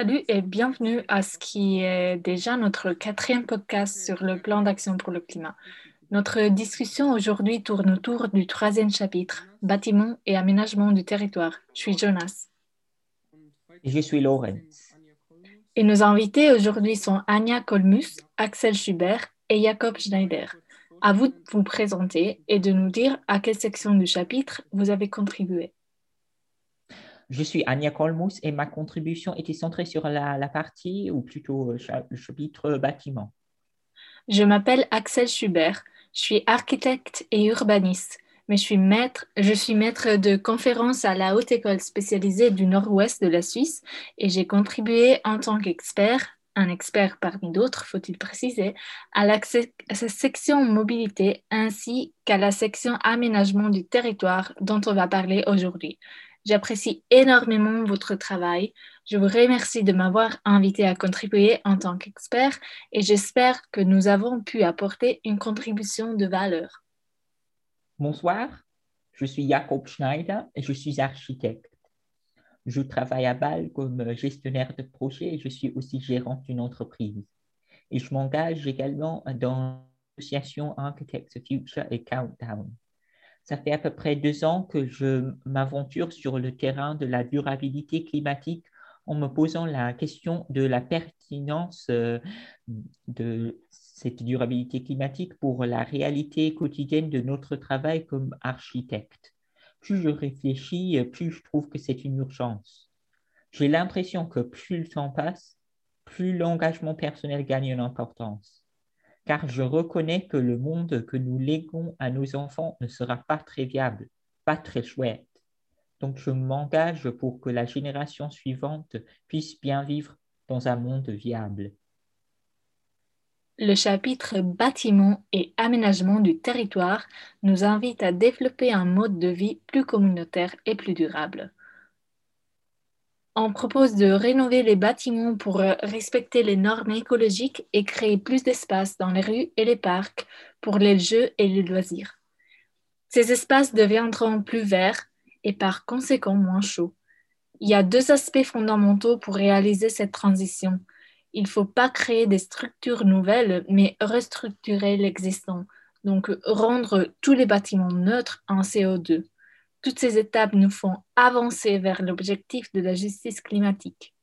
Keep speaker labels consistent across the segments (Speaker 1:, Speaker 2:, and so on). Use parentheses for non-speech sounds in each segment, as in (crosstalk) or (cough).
Speaker 1: Salut et bienvenue à ce qui est déjà notre quatrième podcast sur le plan d'action pour le climat. Notre discussion aujourd'hui tourne autour du troisième chapitre, bâtiment et aménagement du territoire. Je suis Jonas.
Speaker 2: Et je suis Laurence.
Speaker 1: Et nos invités aujourd'hui sont Anya Kolmus, Axel Schubert et Jacob Schneider. À vous de vous présenter et de nous dire à quelle section du chapitre vous avez contribué.
Speaker 2: Je suis Anya Kolmus et ma contribution était centrée sur la, partie, ou plutôt euh, le chapitre bâtiment.
Speaker 1: Je m'appelle Axel Schubert. Je suis architecte et urbaniste, mais je suis maître, je suis maître de conférences à la Haute École spécialisée du Nord-Ouest de la Suisse et j'ai contribué en tant qu'expert, un expert parmi d'autres, faut-il préciser, à la section mobilité ainsi qu'à la section aménagement du territoire dont on va parler aujourd'hui. J'apprécie énormément votre travail. Je vous remercie de m'avoir invité à contribuer en tant qu'expert et j'espère que nous avons pu apporter une contribution de valeur.
Speaker 2: Bonsoir, je suis Jacob Schneider et je suis architecte. Je travaille à Bâle comme gestionnaire de projet et je suis aussi gérante d'une entreprise. Et je m'engage également dans l'association Architects Future et Countdown. Ça fait à peu près deux ans que je m'aventure sur le terrain de la durabilité climatique en me posant la question de la pertinence euh, de cette durabilité climatique pour la réalité quotidienne de notre travail comme architecte. Plus je réfléchis, plus je trouve que c'est une urgence. J'ai l'impression que plus le temps passe, plus l'engagement personnel gagne en importance car je reconnais que le monde que nous léguons à nos enfants ne sera pas très viable, pas très chouette. Donc je m'engage pour que la génération suivante puisse bien vivre dans un monde viable.
Speaker 1: Le chapitre Bâtiment et aménagement du territoire nous invite à développer un mode de vie plus communautaire et plus durable. On propose de rénover les bâtiments pour euh, respecter les normes écologiques et créer plus d'espace dans les rues et les parcs pour les jeux et les loisirs. Ces espaces deviendront plus verts et par conséquent moins chauds. Il y a deux aspects fondamentaux pour réaliser cette transition. Il ne faut pas créer des structures nouvelles, mais restructurer l'existant, donc rendre tous les bâtiments neutres en CO2. Toutes ces étapes nous font avancer vers l'objectif de la justice climatique.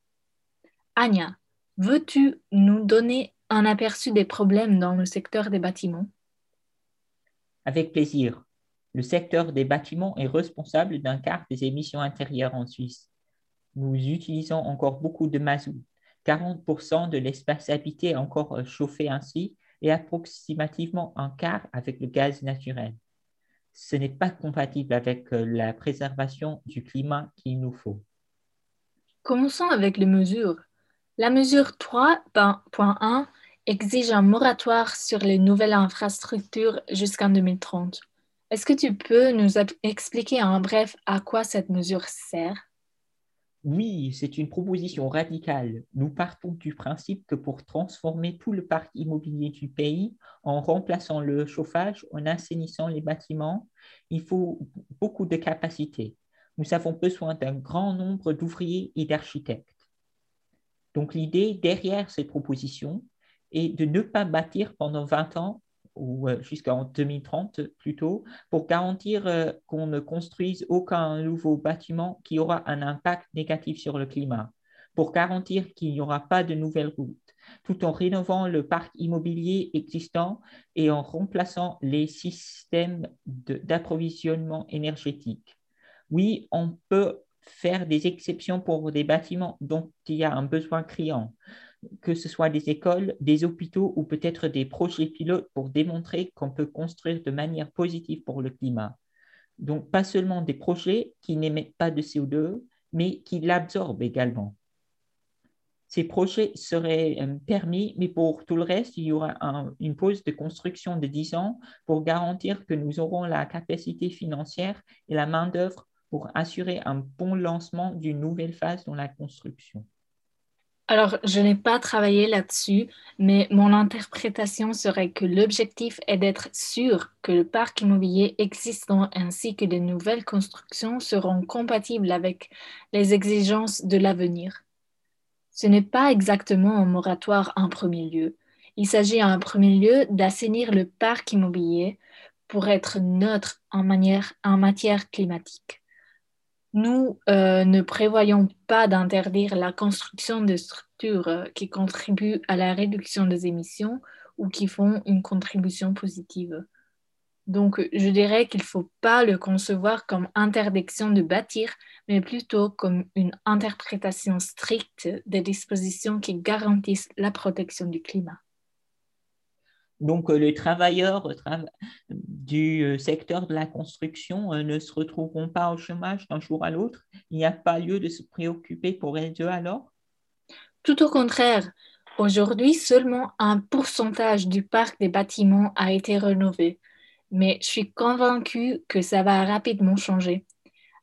Speaker 1: Anya, veux-tu nous donner un aperçu des problèmes dans le secteur des bâtiments?
Speaker 2: Avec plaisir. Le secteur des bâtiments est responsable d'un quart des émissions intérieures en Suisse. Nous utilisons encore beaucoup de mazout. 40% de l'espace habité est encore chauffé ainsi et approximativement un quart avec le gaz naturel ce n'est pas compatible avec euh, la préservation du climat qu'il nous faut.
Speaker 1: Commençons avec les mesures. La mesure 3.1 exige un moratoire sur les nouvelles infrastructures jusqu'en 2030. Est-ce que tu peux nous expliquer en bref à quoi cette mesure sert?
Speaker 2: Oui, c'est une proposition radicale. Nous partons du principe que pour transformer tout le parc immobilier du pays, en remplaçant le chauffage, en assainissant les bâtiments, il faut beaucoup de capacités. Nous avons besoin d'un grand nombre d'ouvriers et d'architectes. Donc l'idée derrière cette proposition est de ne pas bâtir pendant 20 ans ou euh, jusqu'en 2030 plutôt, pour garantir euh, qu'on ne construise aucun nouveau bâtiment qui aura un impact négatif sur le climat, pour garantir qu'il n'y aura pas de nouvelles routes, tout en rénovant le parc immobilier existant et en remplaçant les systèmes d'approvisionnement énergétique. Oui, on peut faire des exceptions pour des bâtiments dont il y a un besoin criant, que ce soit des écoles, des hôpitaux ou peut-être des projets pilotes pour démontrer qu'on peut construire de manière positive pour le climat. Donc, pas seulement des projets qui n'émettent pas de CO2, mais qui l'absorbent également. Ces projets seraient euh, permis, mais pour tout le reste, il y aura une pause de construction de 10 ans pour garantir que nous aurons la capacité financière et la main-d'œuvre pour assurer un bon lancement d'une nouvelle phase dans la construction.
Speaker 1: Alors, je n'ai pas travaillé là-dessus, mais mon interprétation serait que l'objectif est d'être sûr que le parc immobilier existant ainsi que les nouvelles constructions seront compatibles avec les exigences de l'avenir. Ce n'est pas exactement un moratoire en premier lieu. Il s'agit en premier lieu d'assainir le parc immobilier pour être neutre en, en matière climatique. Nous euh, ne prévoyons pas d'interdire la construction de structures euh, qui contribuent à la réduction des émissions ou qui font une contribution positive. Donc, je dirais qu'il ne faut pas le concevoir comme interdiction de bâtir, mais plutôt comme une interprétation stricte des dispositions qui garantissent la protection du climat.
Speaker 2: Donc, euh, les travailleurs du euh, secteur de la construction euh, ne se retrouveront pas au chômage d'un jour à l'autre. Il n'y a pas lieu de se préoccuper pour elles deux alors?
Speaker 1: Tout au contraire. Aujourd'hui, seulement un pourcentage du parc des bâtiments a été rénové, mais je suis convaincue que ça va rapidement changer.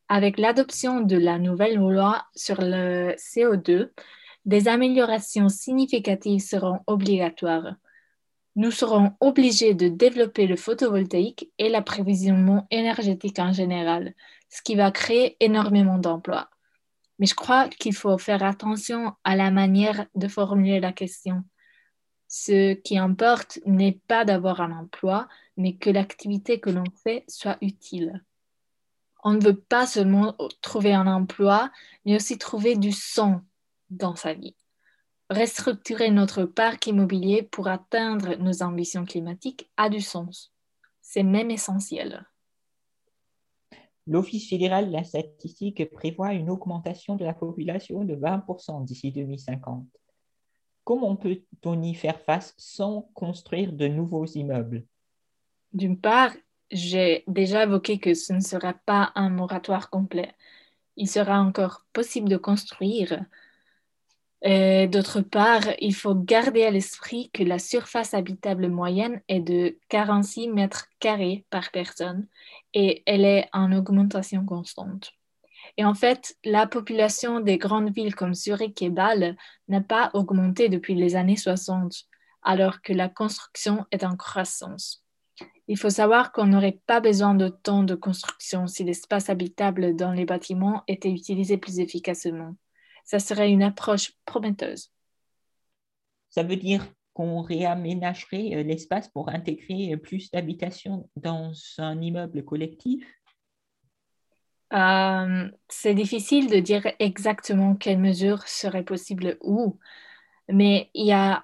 Speaker 1: Avec l'adoption de la nouvelle loi sur le CO2, des améliorations significatives seront obligatoires nous serons obligés de développer le photovoltaïque et l'approvisionnement énergétique en général, ce qui va créer énormément d'emplois. Mais je crois qu'il faut faire attention à la manière de formuler la question. Ce qui importe n'est pas d'avoir un emploi, mais que l'activité que l'on fait soit utile. On ne veut pas seulement trouver un emploi, mais aussi trouver du son dans sa vie restructurer notre parc immobilier pour atteindre nos ambitions climatiques a du sens. C'est même essentiel.
Speaker 2: L'Office fédéral de la statistique prévoit une augmentation de la population de 20% d'ici 2050. Comment peut-on y faire face sans construire de nouveaux immeubles?
Speaker 1: D'une part, j'ai déjà évoqué que ce ne sera pas un moratoire complet. Il sera encore possible de construire, D'autre part, il faut garder à l'esprit que la surface habitable moyenne est de 46 mètres carrés par personne et elle est en augmentation constante. Et en fait, la population des grandes villes comme Zurich et Bâle n'a pas augmenté depuis les années 60, alors que la construction est en croissance. Il faut savoir qu'on n'aurait pas besoin de temps de construction si l'espace habitable dans les bâtiments était utilisé plus efficacement ça serait une approche prometteuse.
Speaker 2: Ça veut dire qu'on réaménagerait euh, l'espace pour intégrer euh, plus d'habitations dans un immeuble collectif?
Speaker 1: Euh, C'est difficile de dire exactement quelles mesures seraient possibles où, mais il y a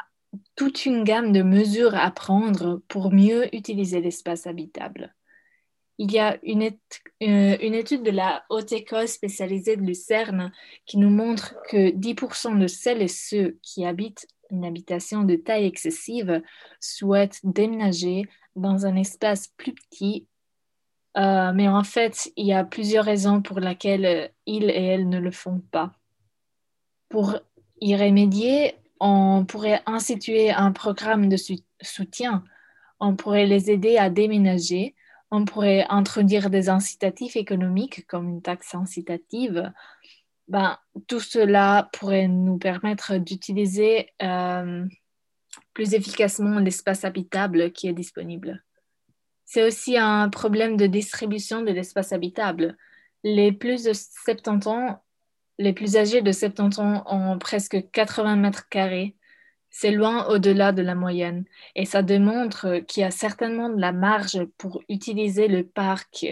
Speaker 1: toute une gamme de mesures à prendre pour mieux utiliser l'espace habitable il y a une, euh, une, étude de la Haute École spécialisée de Lucerne qui nous montre que 10% de celles et ceux qui habitent une habitation de taille excessive souhaitent déménager dans un espace plus petit. Euh, mais en fait, il y a plusieurs raisons pour lesquelles ils et elles ne le font pas. Pour y remédier, on pourrait instituer un programme de soutien. On pourrait les aider à déménager on pourrait introduire des incitatifs économiques comme une taxe incitative. Ben, tout cela pourrait nous permettre d'utiliser euh, plus efficacement l'espace habitable qui est disponible. C'est aussi un problème de distribution de l'espace habitable. Les plus de 70 ans, les plus âgés de 70 ans ont presque 80 mètres carrés c'est loin au-delà de la moyenne et ça démontre qu'il y a certainement de la marge pour utiliser le parc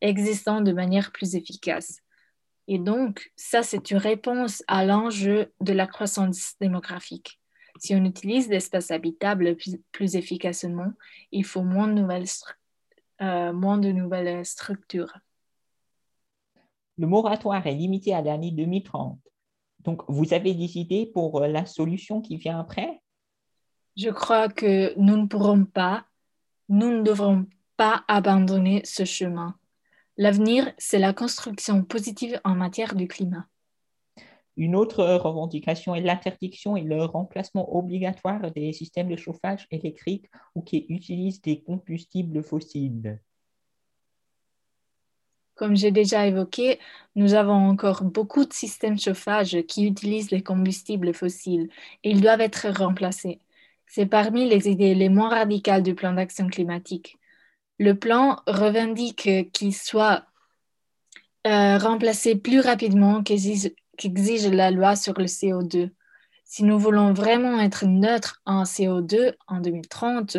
Speaker 1: existant de manière plus efficace. Et donc, ça, c'est une réponse à l'enjeu de la croissance démographique. Si on utilise l'espace habitable plus, efficacement, il faut moins de nouvelles, euh, moins de nouvelles structures.
Speaker 2: Le moratoire est limité à l'année 2030. Donc, vous avez des idées pour euh, la solution qui vient après?
Speaker 1: Je crois que nous ne pourrons pas, nous ne devrons pas abandonner ce chemin. L'avenir, c'est la construction positive en matière du climat.
Speaker 2: Une autre revendication est l'interdiction et le remplacement obligatoire des systèmes de chauffage électrique ou qui utilisent des combustibles fossiles.
Speaker 1: Comme j'ai déjà évoqué, nous avons encore beaucoup de systèmes chauffage qui utilisent les combustibles fossiles et ils doivent être remplacés. C'est parmi les idées les moins radicales du plan d'action climatique. Le plan revendique qu'il soit euh, remplacé plus rapidement qu'exige la loi sur le CO2. Si nous voulons vraiment être neutres en CO2 en 2030,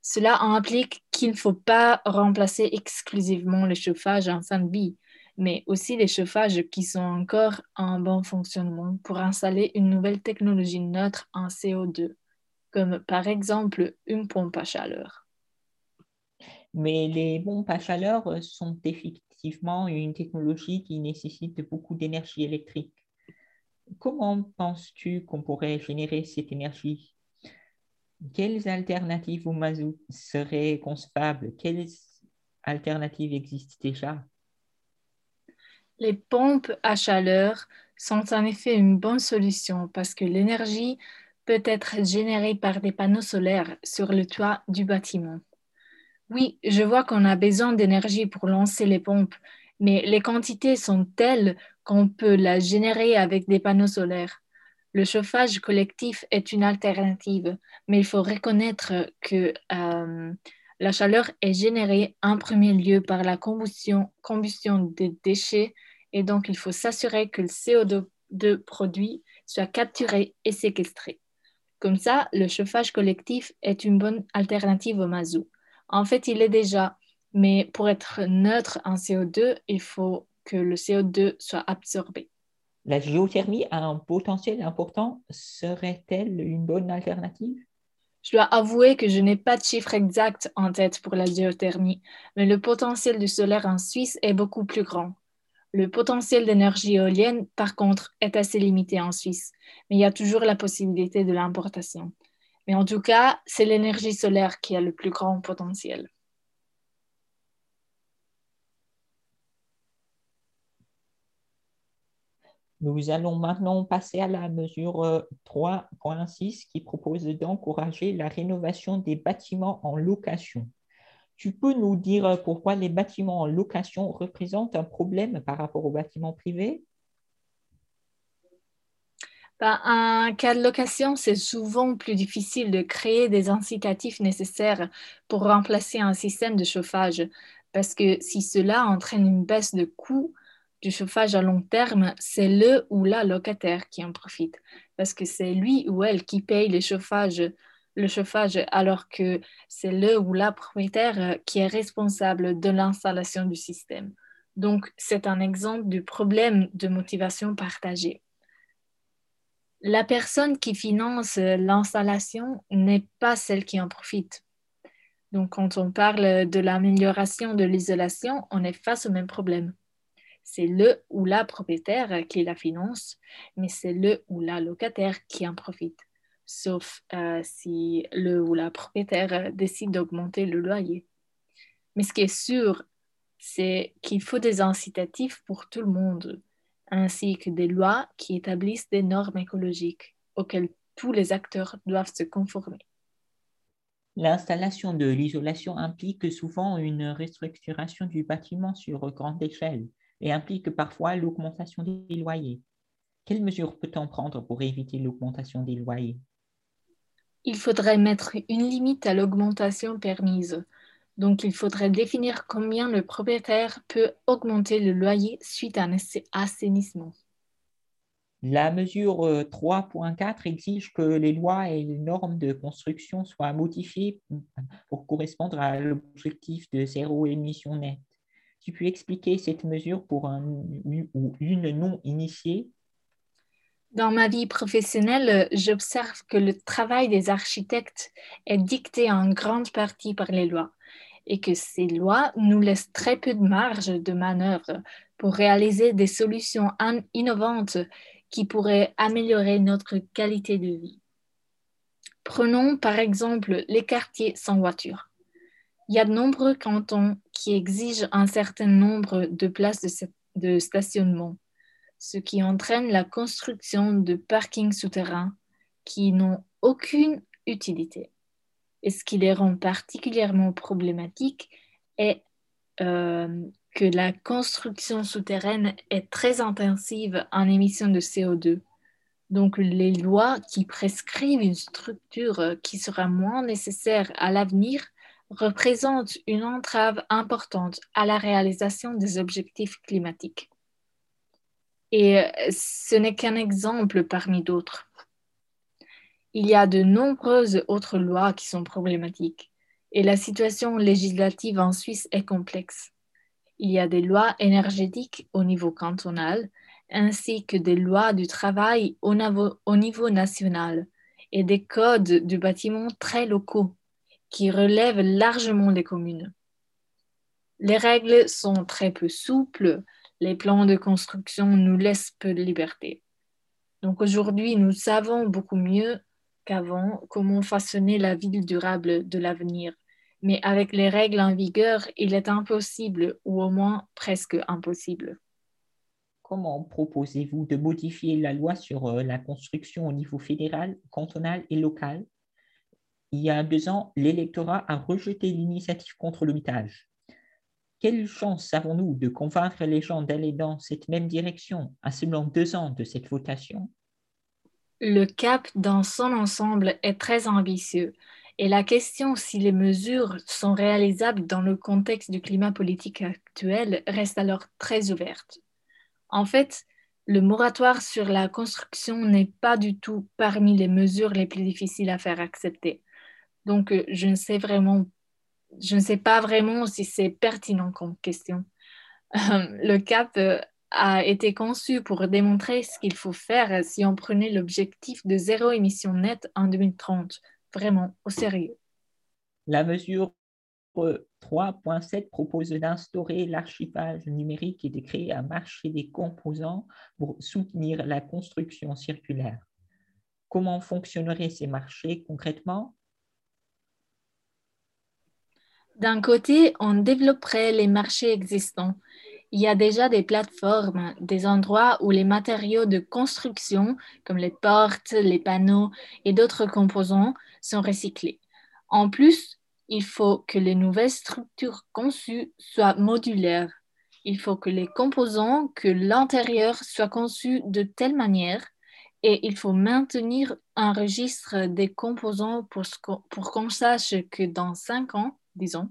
Speaker 1: cela implique qu'il ne faut pas remplacer exclusivement le chauffage en fin de vie, mais aussi les chauffages qui sont encore en bon fonctionnement pour installer une nouvelle technologie neutre en CO2, comme par exemple une pompe à chaleur.
Speaker 2: Mais les pompes à chaleur sont effectivement une technologie qui nécessite beaucoup d'énergie électrique. Comment penses-tu qu'on pourrait générer cette énergie Quelles alternatives au mazout seraient concevables? Quelles alternatives existent déjà?
Speaker 1: Les pompes à chaleur sont en effet une bonne solution parce que l'énergie peut être générée par des panneaux solaires sur le toit du bâtiment. Oui, je vois qu'on a besoin d'énergie pour lancer les pompes, mais les quantités sont telles qu'on peut la générer avec des panneaux solaires. Le chauffage collectif est une alternative, mais il faut reconnaître que euh, la chaleur est générée en premier lieu par la combustion, combustion des déchets et donc il faut s'assurer que le CO2 produit soit capturé et séquestré. Comme ça, le chauffage collectif est une bonne alternative au mazout. En fait, il est déjà, mais pour être neutre en CO2, il faut que le CO2 soit absorbé.
Speaker 2: La géothermie a un potentiel important. Serait-elle une bonne alternative?
Speaker 1: Je dois avouer que je n'ai pas de chiffre exact en tête pour la géothermie, mais le potentiel du solaire en Suisse est beaucoup plus grand. Le potentiel d'énergie éolienne, par contre, est assez limité en Suisse, mais il y a toujours la possibilité de l'importation. Mais en tout cas, c'est l'énergie solaire qui a le plus grand potentiel.
Speaker 2: Nous allons maintenant passer à la mesure 3.6 euh, qui propose d'encourager la rénovation des bâtiments en location. Tu peux nous dire pourquoi les bâtiments en location représentent un problème par rapport aux bâtiments privés?
Speaker 1: Ben, un cas de location, c'est souvent plus difficile de créer des incitatifs nécessaires pour remplacer un système de chauffage, parce que si cela entraîne une baisse de coût du chauffage à long terme, c'est le ou la locataire qui en profite, parce que c'est lui ou elle qui paye le chauffage, alors que c'est le ou la propriétaire qui est responsable de l'installation du système. Donc, c'est un exemple du problème de motivation partagée la personne qui finance euh, l'installation n'est pas celle qui en profite. Donc, quand on parle de l'amélioration de l'isolation, on est face au même problème. C'est le ou la propriétaire qui la finance, mais c'est le ou la locataire qui en profite, sauf euh, si le ou la propriétaire décide d'augmenter le loyer. Mais ce qui est sûr, c'est qu'il faut des incitatifs pour tout le monde ainsi que des lois qui établissent des normes écologiques auxquelles tous les acteurs doivent se conformer.
Speaker 2: L'installation de l'isolation implique souvent une restructuration du bâtiment sur grande échelle et implique parfois l'augmentation des loyers. Quelles mesures peut-on prendre pour éviter l'augmentation des loyers?
Speaker 1: Il faudrait mettre une limite à l'augmentation permise donc, il faudrait définir combien le propriétaire peut augmenter le loyer suite à un assainissement.
Speaker 2: La mesure 3.4 euh, exige que les lois et les normes de construction soient modifiées pour correspondre à l'objectif de zéro émission nette. Tu peux expliquer cette mesure pour un une non initiée?
Speaker 1: Dans ma vie professionnelle, j'observe que le travail des architectes est dicté en grande partie par les lois et que ces lois nous laissent très peu de marge de manœuvre pour réaliser des solutions innovantes qui pourraient améliorer notre qualité de vie. Prenons par exemple les quartiers sans voiture. Il y a de nombreux cantons qui exigent un certain nombre de places de, stationnement, ce qui entraîne la construction de parkings souterrains qui n'ont aucune utilité. Et ce qui les rend particulièrement problématiques est euh, que la construction souterraine est très intensive en émissions de CO2. Donc les lois qui prescrivent une structure qui sera moins nécessaire à l'avenir représentent une entrave importante à la réalisation des objectifs climatiques. Et euh, ce n'est qu'un exemple parmi d'autres. Il y a de nombreuses autres lois qui sont problématiques et la situation législative en Suisse est complexe. Il y a des lois énergétiques au niveau cantonal ainsi que des lois du travail au niveau, national et des codes du bâtiment très locaux qui relèvent largement des communes. Les règles sont très peu souples, les plans de construction nous laissent peu de liberté. Donc aujourd'hui, nous savons beaucoup mieux qu'avant comment façonner la ville durable de l'avenir. Mais avec les règles en vigueur, il est impossible, ou au moins presque impossible.
Speaker 2: Comment proposez-vous de modifier la loi sur euh, la construction au niveau fédéral, cantonal et local? Il y a deux ans, l'électorat a rejeté l'initiative contre l'hôpitage. Quelle chance avons-nous de convaincre les gens d'aller dans cette même direction à seulement deux ans de cette votation
Speaker 1: Le cap dans son ensemble est très ambitieux et la question si les mesures sont réalisables dans le contexte du climat politique actuel reste alors très ouverte. En fait, le moratoire sur la construction n'est pas du tout parmi les mesures les plus difficiles à faire accepter. Donc, euh, je ne sais vraiment pas vraiment si c'est pertinent comme question. le CAP euh, a été conçu pour démontrer ce qu'il faut faire si on prenait l'objectif de zéro émission nette en 2030, vraiment au sérieux.
Speaker 2: La mesure 3.7 propose d'instaurer l'archivage numérique et de créer un marché des composants pour soutenir la construction circulaire. Comment fonctionneraient ces marchés concrètement?
Speaker 1: D'un côté, on développerait les marchés existants. Il y a déjà des plateformes, des endroits où les matériaux de construction, comme les portes, les panneaux et d'autres composants, sont recyclés. En plus, il faut que les nouvelles structures conçues soient modulaires. Il faut que les composants, que l'intérieur soit conçu de telle manière et il faut maintenir un registre des composants pour, pour qu'on sache que dans cinq ans, disons,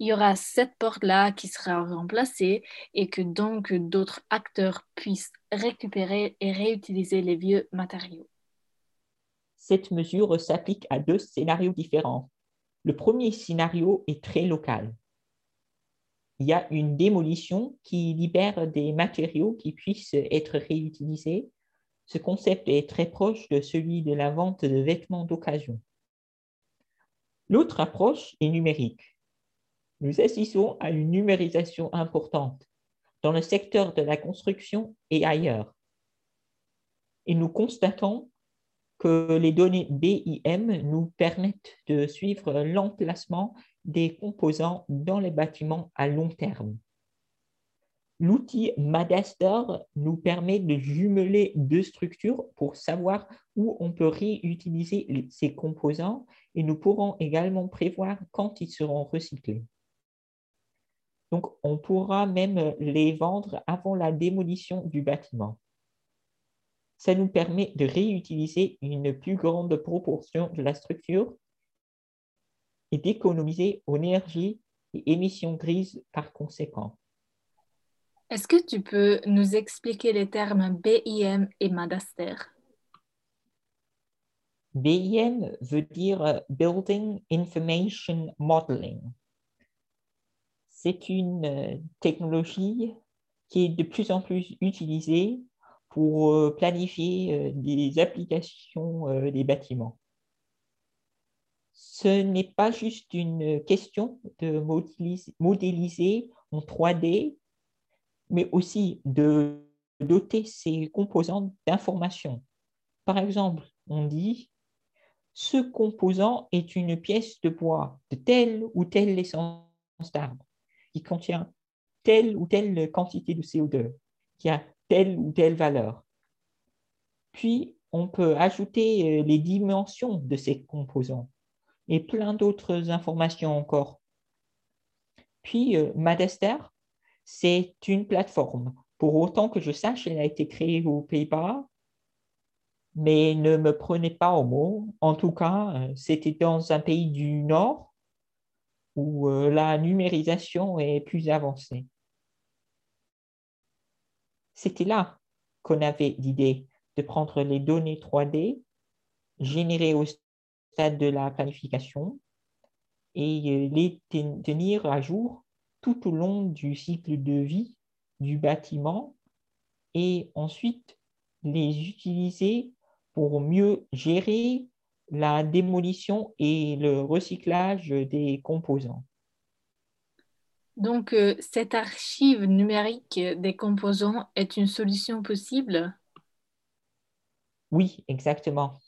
Speaker 1: il y aura cette porte-là qui sera remplacée et que donc d'autres acteurs puissent récupérer et réutiliser les vieux matériaux.
Speaker 2: Cette mesure s'applique à deux scénarios différents. Le premier scénario est très local. Il y a une démolition qui libère des matériaux qui puissent être réutilisés. Ce concept est très proche de celui de la vente de vêtements d'occasion. L'autre approche est numérique. Nous assistons à une numérisation importante dans le secteur de la construction et ailleurs. Et nous constatons que les données BIM nous permettent de suivre l'emplacement des composants dans les bâtiments à long terme. L'outil Madaster nous permet de jumeler deux structures pour savoir où on peut réutiliser ces composants et nous pourrons également prévoir quand ils seront recyclés. Donc, on pourra même les vendre avant la démolition du bâtiment. Ça nous permet de réutiliser une plus grande proportion de la structure et d'économiser énergie et émissions grises par conséquent.
Speaker 1: Est-ce que tu peux nous expliquer les termes BIM et Madaster?
Speaker 2: BIM veut dire Building Information Modeling. C'est une euh, technologie qui est de plus en plus utilisée pour euh, planifier euh, des applications des bâtiments. Ce n'est pas juste une question de modéliser en 3D mais aussi de doter ces composants d'informations. Par exemple, on dit ce composant est une pièce de bois de telle ou telle essence d'arbre qui contient telle ou telle quantité de CO2, qui a telle ou telle valeur. Puis, on peut ajouter euh, les dimensions de ces composants et plein d'autres informations encore. Puis, euh, Madester c'est une plateforme. Pour autant que je sache, elle a été créée aux Pays-Bas, mais ne me prenez pas au mot. En tout cas, euh, c'était dans un pays du Nord où euh, la numérisation est plus avancée. C'était là qu'on avait l'idée de prendre les données 3D générés au stade de la planification et les tenir à jour tout au long du cycle de vie du bâtiment et ensuite les utiliser pour mieux gérer la démolition et le recyclage des composants.
Speaker 1: Donc, euh, cette archive numérique des composants est une solution possible?
Speaker 2: Oui, exactement.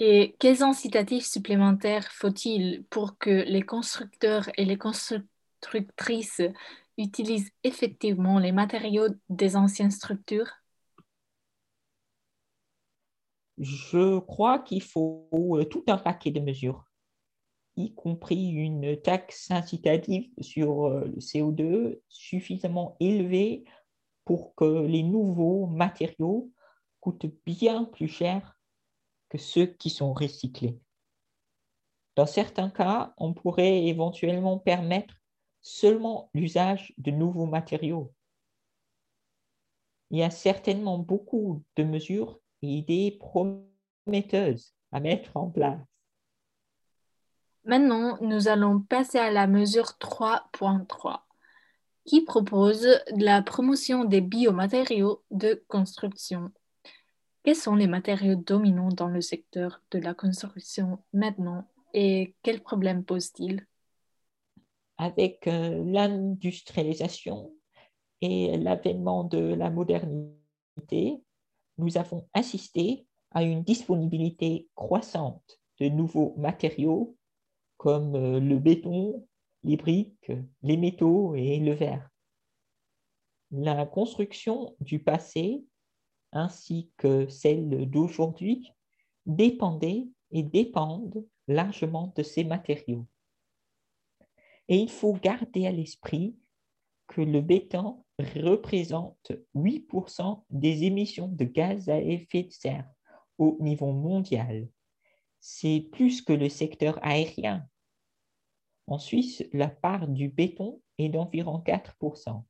Speaker 1: Et quels incitatifs supplémentaires faut-il pour que les constructeurs et les constructrices utilisent effectivement les matériaux des anciennes structures?
Speaker 2: Je crois qu'il faut euh, tout un paquet de mesures, y compris une taxe incitative sur euh, le CO2 suffisamment élevée pour que les nouveaux matériaux coûtent bien plus cher que ceux qui sont recyclés. Dans certains cas, on pourrait éventuellement permettre seulement l'usage de nouveaux matériaux. Il y a certainement beaucoup de mesures et idées prometteuses à mettre en place.
Speaker 1: Maintenant, nous allons passer à la mesure 3.3 qui propose la promotion des biomatériaux de construction. Quels sont les matériaux dominants dans le secteur de la construction maintenant et quels problèmes posent-ils?
Speaker 2: Avec euh, l'industrialisation et l'avènement de la modernité, nous avons assisté à une disponibilité croissante de nouveaux matériaux comme euh, le béton, les briques, les métaux et le verre. La construction du passé ainsi que celle d'aujourd'hui dépendaient et dépendent largement de ces matériaux. Et il faut garder à l'esprit que le béton représente 8% des émissions de gaz à effet de serre au niveau mondial. C'est plus que le secteur aérien. En Suisse, la part du béton est d'environ 4%.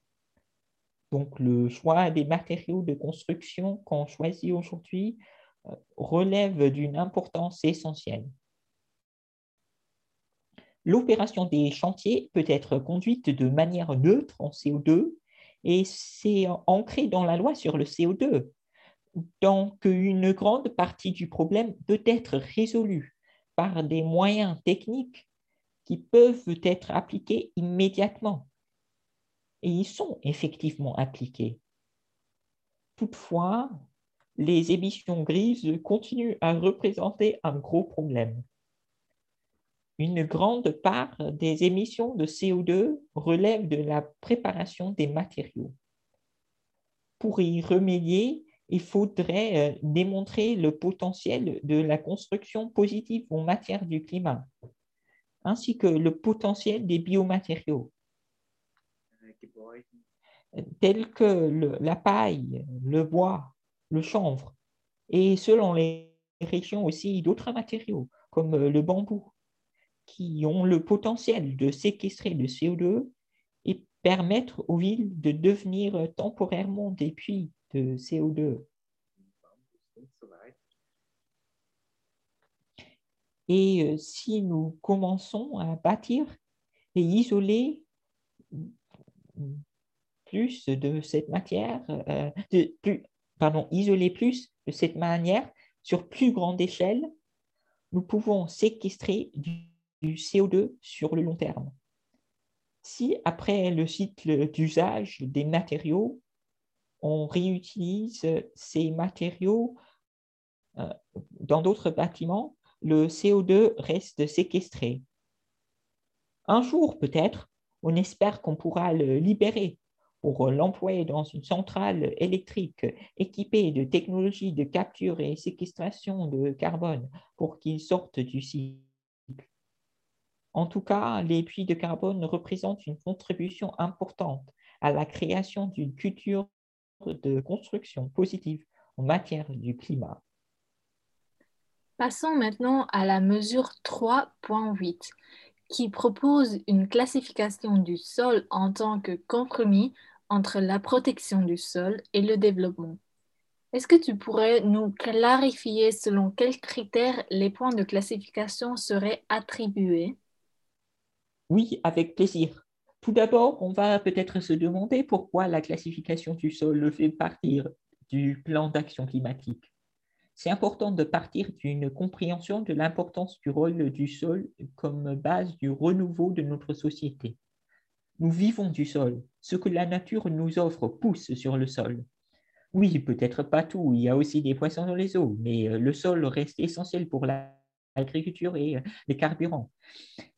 Speaker 2: Donc le choix des matériaux de construction qu'on choisit aujourd'hui euh, relève d'une importance essentielle. L'opération des chantiers peut être conduite de manière neutre en CO2 et c'est ancré dans la loi sur le CO2. Donc, une grande partie du problème peut être résolue par des moyens techniques qui peuvent être appliqués immédiatement. Et ils sont effectivement appliqués. Toutefois, les émissions grises continuent à représenter un gros problème une grande part des émissions de CO2 relève de la préparation des matériaux. Pour y remédier, il faudrait euh, démontrer le potentiel de la construction positive en matière du climat, ainsi que le potentiel des biomatériaux, tels que la paille, le bois, le chanvre, et selon les régions aussi d'autres matériaux, comme le bambou qui ont le potentiel de séquestrer le CO2 et permettre aux villes de devenir temporairement des puits de CO2. Et euh, si nous commençons à bâtir et isoler plus de cette matière, euh, plus, pardon, isoler plus de cette manière sur plus grande échelle, nous pouvons séquestrer du du CO2 sur le long terme. Si après le cycle d'usage des matériaux, on réutilise ces matériaux euh, dans d'autres bâtiments, le CO2 reste séquestré. Un jour peut-être, on espère qu'on pourra le libérer pour l'employer dans une centrale électrique équipée de technologies de capture et séquestration de carbone pour qu'il sorte du cycle. En tout cas, les puits de carbone représentent une contribution importante à la création d'une culture de construction positive en matière du climat.
Speaker 1: Passons maintenant à la mesure 3.8 qui propose une classification du sol en tant que compromis entre la protection du sol et le développement. Est-ce que tu pourrais nous clarifier selon quels critères les points de classification seraient attribués?
Speaker 2: Oui, avec plaisir. Tout d'abord, on va peut-être se demander pourquoi la classification du sol fait partir du plan d'action climatique. C'est important de partir d'une compréhension de l'importance du rôle du sol comme base du renouveau de notre société. Nous vivons du sol. Ce que la nature nous offre pousse sur le sol. Oui, peut-être pas tout. Il y a aussi des poissons dans les eaux, mais euh, le sol reste essentiel pour l'agriculture et euh, les carburants.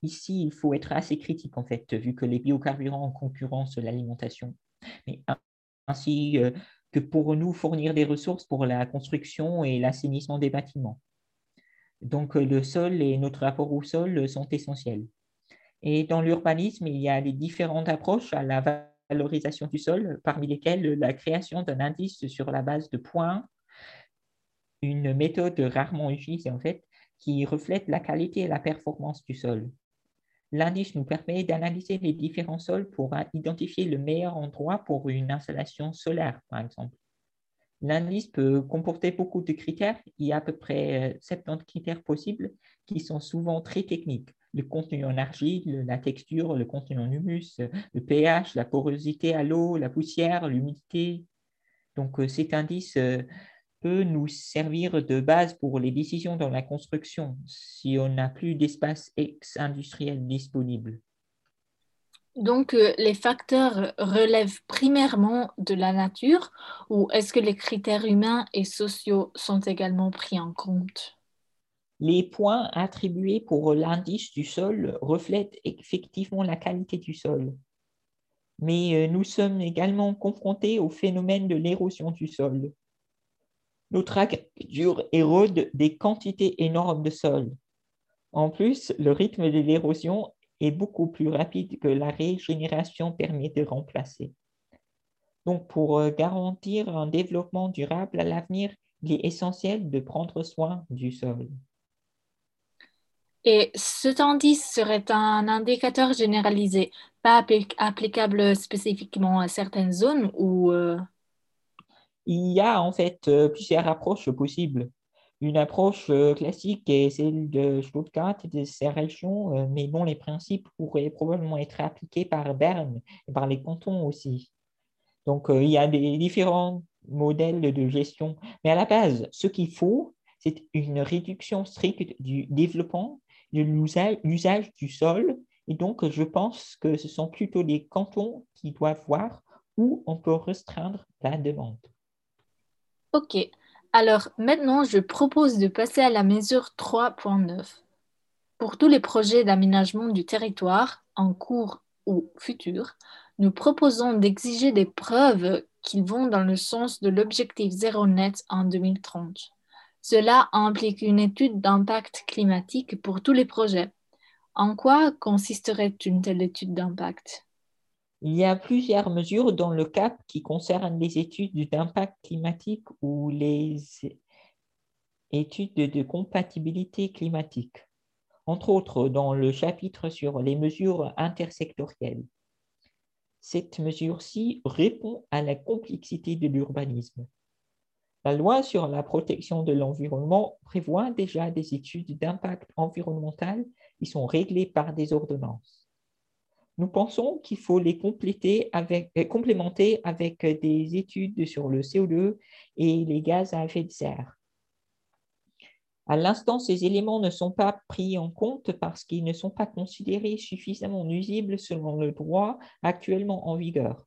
Speaker 2: Ici, il faut être assez critique, en fait, vu que les biocarburants concurrencent l'alimentation. Mais ainsi euh, que pour nous fournir des ressources pour la construction et l'assainissement des bâtiments. Donc, le sol et notre rapport au sol sont essentiels. Et dans l'urbanisme, il y a les différentes approches à la valorisation du sol, parmi lesquelles la création d'un indice sur la base de points, une méthode rarement utilisée en fait, qui reflète la qualité et la performance du sol. L'indice nous permet d'analyser les différents sols pour identifier le meilleur endroit pour une installation solaire, par exemple. L'indice peut comporter beaucoup de critères. Il y a à peu près 70 critères possibles qui sont souvent très techniques le contenu en argile, la texture, le contenu en humus, le pH, la porosité à l'eau, la poussière, l'humidité. Donc euh, cet indice euh, peut nous servir de base pour les décisions dans la construction si on n'a plus d'espace ex-industriel disponible.
Speaker 1: Donc, euh, les facteurs relèvent primairement de la nature ou est-ce que les critères humains et sociaux sont également pris en compte?
Speaker 2: Les points attribués pour l'indice du sol reflètent effectivement la qualité du sol. Mais euh, nous sommes également confrontés au phénomène de l'érosion du sol. Notre agriculture érode des quantités énormes de sol. En plus, le rythme de l'érosion est beaucoup plus rapide que la régénération permet de remplacer. Donc, pour euh, garantir un développement durable à l'avenir, il est essentiel de prendre soin du sol.
Speaker 1: Et cet indice serait un indicateur généralisé, pas applicable spécifiquement à certaines zones ou... Euh,
Speaker 2: Il y a en fait euh, plusieurs approches possibles. Une approche euh, classique est celle de Stuttgart et de ces régions, mais dont les principes pourraient probablement être appliqués par Berne et par les cantons aussi. Donc, il y a des différents modèles de gestion. Mais à la base, ce qu'il faut, c'est une réduction stricte du développement de l'usage du sol. Et donc, je pense que ce sont plutôt les cantons qui doivent voir où on peut restreindre la demande.
Speaker 1: Ok. Alors maintenant, je propose de passer à la mesure 3.9. Pour tous les projets d'aménagement du territoire, en cours ou futur, nous proposons d'exiger des preuves qu'ils vont dans le sens de l'objectif zéro net en 2030. Cela implique une étude d'impact climatique pour tous les projets. En quoi consisterait une telle étude d'impact?
Speaker 2: Il y a plusieurs mesures dans le CAP qui concernent les études d'impact climatique ou les études de compatibilité climatique, entre autres dans le chapitre sur les mesures intersectorielles. Cette mesure-ci répond à la complexité de l'urbanisme. La loi sur la protection de l'environnement prévoit déjà des études d'impact environnemental qui sont réglées par des ordonnances. Nous pensons qu'il faut les compléter avec, euh, complémenter avec des études sur le CO2 et les gaz à effet de serre. À l'instant, ces éléments ne sont pas pris en compte parce qu'ils ne sont pas considérés suffisamment nuisibles selon le droit actuellement en vigueur.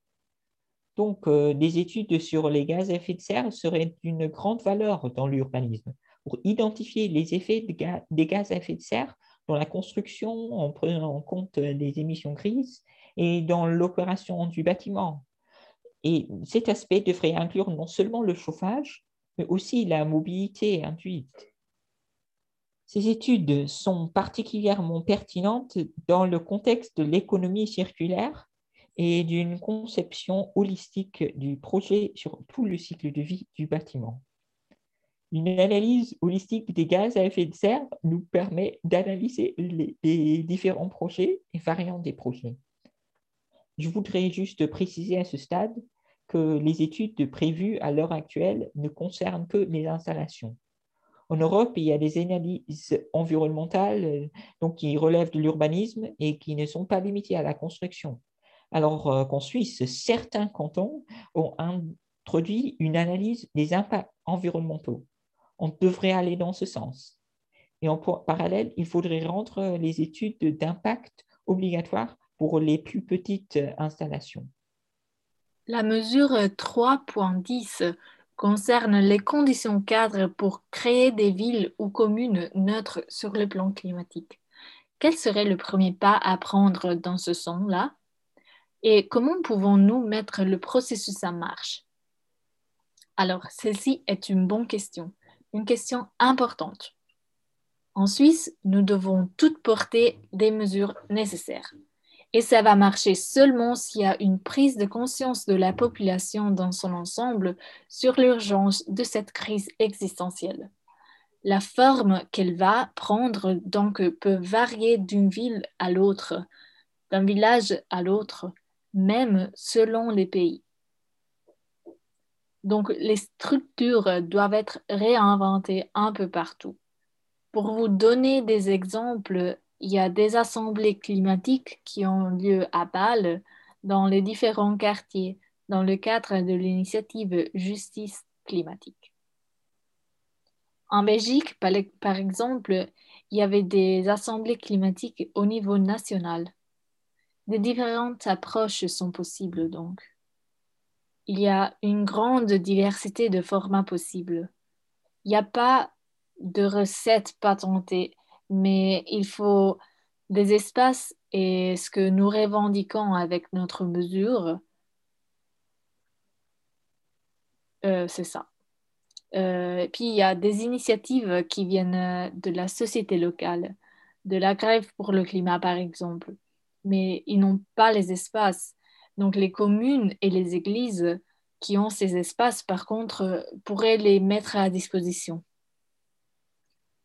Speaker 2: Donc, euh, des études sur les gaz à effet de serre seraient d'une grande valeur dans l'urbanisme pour identifier les effets des gaz à effet de serre dans la construction en prenant en compte les émissions grises et dans l'opération du bâtiment. Et cet aspect devrait inclure non seulement le chauffage, mais aussi la mobilité induite. Ces études sont particulièrement pertinentes dans le contexte de l'économie circulaire et d'une conception holistique du projet sur tout le cycle de vie du bâtiment. Une analyse holistique des gaz à effet de serre nous permet d'analyser les, différents projets et variantes des projets. Je voudrais juste préciser à ce stade que les études prévues à l'heure actuelle ne concernent que les installations. En Europe, il y a des analyses environnementales donc, qui relèvent de l'urbanisme et qui ne sont pas limitées à la construction. Alors euh, qu'en Suisse, certains cantons ont introduit une analyse des impacts environnementaux. On devrait aller dans ce sens. Et en parallèle, il faudrait rendre les études d'impact obligatoires pour les plus petites installations.
Speaker 1: La mesure 3.10 concerne les conditions cadres pour créer des villes ou communes neutres sur le plan climatique. Quel serait le premier pas à prendre dans ce sens-là? Et comment pouvons-nous mettre le processus en marche? Alors, celle-ci est une bonne question, une question importante. En Suisse, nous devons toutes porter des mesures nécessaires. Et ça va marcher seulement s'il y a une prise de conscience de la population dans son ensemble sur l'urgence de cette crise existentielle. La forme qu'elle va prendre donc peut varier d'une ville à l'autre, d'un village à l'autre, même selon les pays. Donc les structures doivent être réinventées un peu partout. Pour vous donner des exemples, il y a des assemblées climatiques qui ont lieu à Bâle, dans les différents quartiers, dans le cadre de l'initiative Justice climatique. En Belgique, par exemple, il y avait des assemblées climatiques au niveau national. Des différentes approches sont possibles donc. Il y a une grande diversité de formats possibles. Il n'y a pas de recettes patentées mais il faut des espaces et ce que nous revendiquons avec notre mesure, euh, c'est ça. Euh, puis il y a des initiatives qui viennent de la société locale, de la grève pour le climat par exemple, mais ils n'ont pas les espaces. Donc les communes et les églises qui ont ces espaces, par contre, pourraient les mettre à disposition.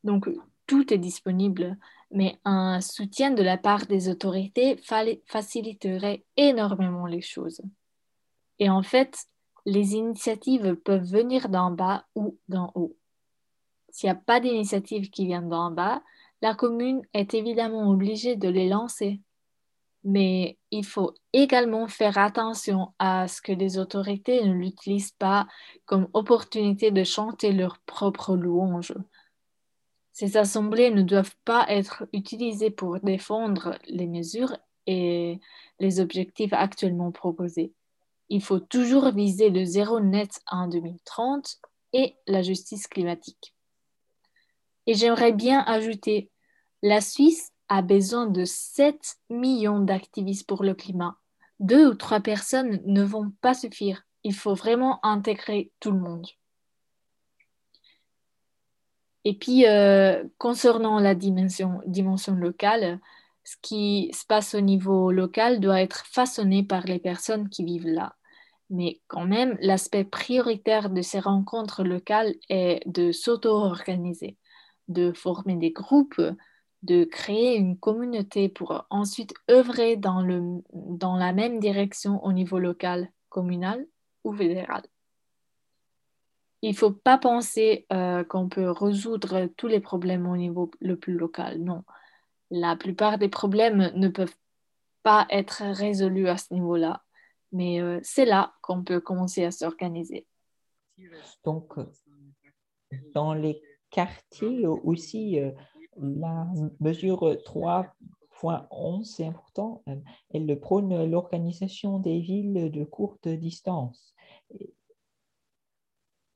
Speaker 1: Donc tout est disponible, mais un soutien de la part des autorités faciliterait énormément les choses. Et en fait, les initiatives peuvent venir d'en bas ou d'en haut. S'il n'y a pas d'initiative qui vient d'en bas, la commune est évidemment obligée de les lancer. Mais il faut également faire attention à ce que les autorités ne l'utilisent pas comme opportunité de chanter leurs propres louanges ces assemblées ne doivent pas être utilisées pour défendre les mesures et les objectifs actuellement proposés. Il faut toujours viser le zéro net en 2030 et la justice climatique. Et j'aimerais bien ajouter, la Suisse a besoin de 7 millions d'activistes pour le climat. Deux ou trois personnes ne vont pas suffire. Il faut vraiment intégrer tout le monde. Et puis, euh, concernant la dimension, dimension locale, ce qui se passe au niveau local doit être façonné par les personnes qui vivent là. Mais quand même, l'aspect prioritaire de ces rencontres locales est de s'auto-organiser, de former des groupes, de créer une communauté pour ensuite œuvrer dans, le, dans la même direction au niveau local, communal ou fédéral il ne faut pas penser euh, qu'on peut résoudre tous les problèmes au niveau le plus local. Non. La plupart des problèmes ne peuvent pas être résolus à ce niveau-là. Mais euh, c'est là qu'on peut commencer à s'organiser.
Speaker 2: Donc, dans les quartiers aussi, euh, la mesure 3.11, c'est important, elle prône l'organisation des villes de courte distance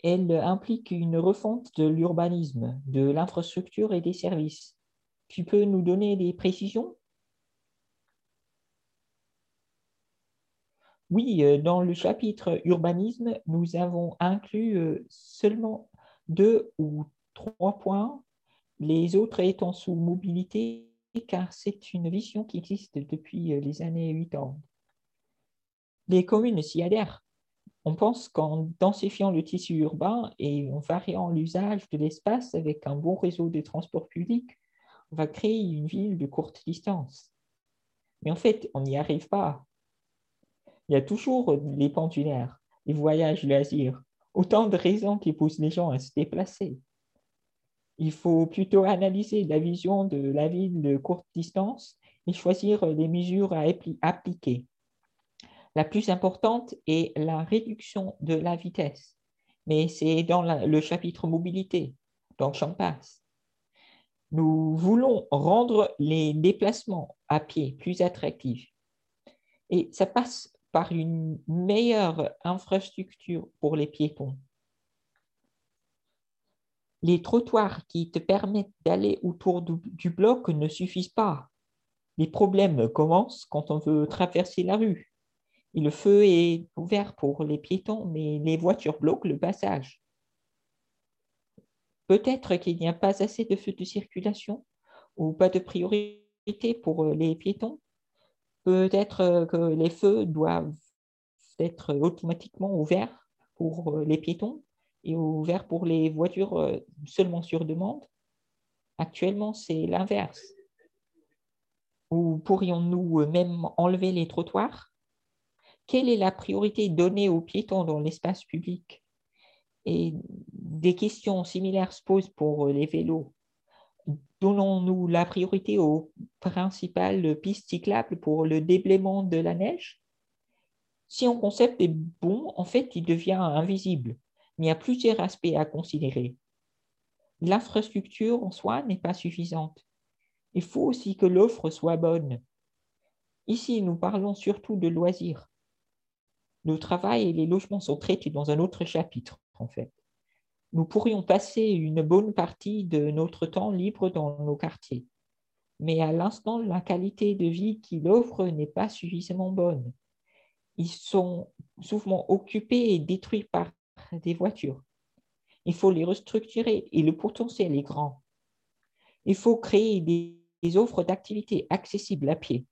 Speaker 2: elle implique une refonte de l'urbanisme, de l'infrastructure et des services. Tu peux nous donner des précisions? Oui, euh, dans le chapitre urbanisme, nous avons inclus euh, seulement deux ou trois points, les autres étant sous mobilité, car c'est une vision qui existe depuis euh, les années 80. Les communes s'y adhèrent on pense qu'en densifiant le tissu urbain et en variant l'usage de l'espace avec un bon réseau de transport public, on va créer une ville de courte distance. Mais en fait, on n'y arrive pas. Il y a toujours les pendulaires. les voyages loisirs. Autant de raisons qui poussent les gens à se déplacer. Il faut plutôt analyser la vision de la ville de courte distance et choisir les mesures à appliquer. La plus importante est la réduction de la vitesse, mais c'est dans le chapitre mobilité, donc j'en passe. Nous voulons rendre les déplacements à pied plus attractifs. Et ça passe par une meilleure infrastructure pour les piétons. Les trottoirs qui te permettent d'aller autour du bloc ne suffisent pas. Les problèmes commencent quand on veut traverser la rue. Le feu est ouvert pour les piétons, mais les voitures bloquent le passage. Peut-être qu'il n'y a pas assez de feux de circulation ou pas de priorité pour les piétons. Peut-être que les feux doivent être automatiquement ouverts pour les piétons et ouverts pour les voitures seulement sur demande. Actuellement, c'est l'inverse. Ou pourrions-nous même enlever les trottoirs? Quelle est la priorité donnée aux piétons dans l'espace public? Et des questions similaires se posent pour les vélos. Donnons-nous la priorité aux principales pistes cyclables pour le déblaiement de la neige? Si un concept est bon, en fait, il devient invisible. Il y a plusieurs aspects à considérer. L'infrastructure en soi n'est pas suffisante. Il faut aussi que l'offre soit bonne. Ici, nous parlons surtout de loisirs. Le travail et les logements sont traités dans un autre chapitre, en fait. Nous pourrions passer une bonne partie de notre temps libre dans nos quartiers. Mais à l'instant, la qualité de vie qu'il offre n'est pas suffisamment bonne. Ils sont souvent occupés et détruits par des voitures. Il faut les restructurer et le potentiel est grand. Il faut créer des offres d'activités accessibles à pied.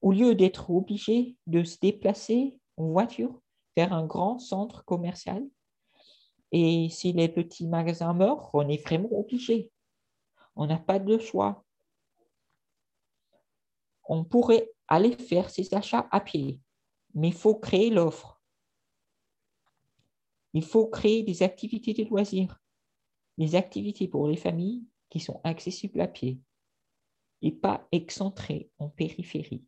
Speaker 2: Au lieu d'être obligé de se déplacer en voiture vers un grand centre commercial, et si les petits magasins meurent, on est vraiment obligé. On n'a pas de choix. On pourrait aller faire ses achats à pied, mais il faut créer l'offre. Il faut créer des activités de loisirs, des activités pour les familles qui sont accessibles à pied et pas excentré en périphérie.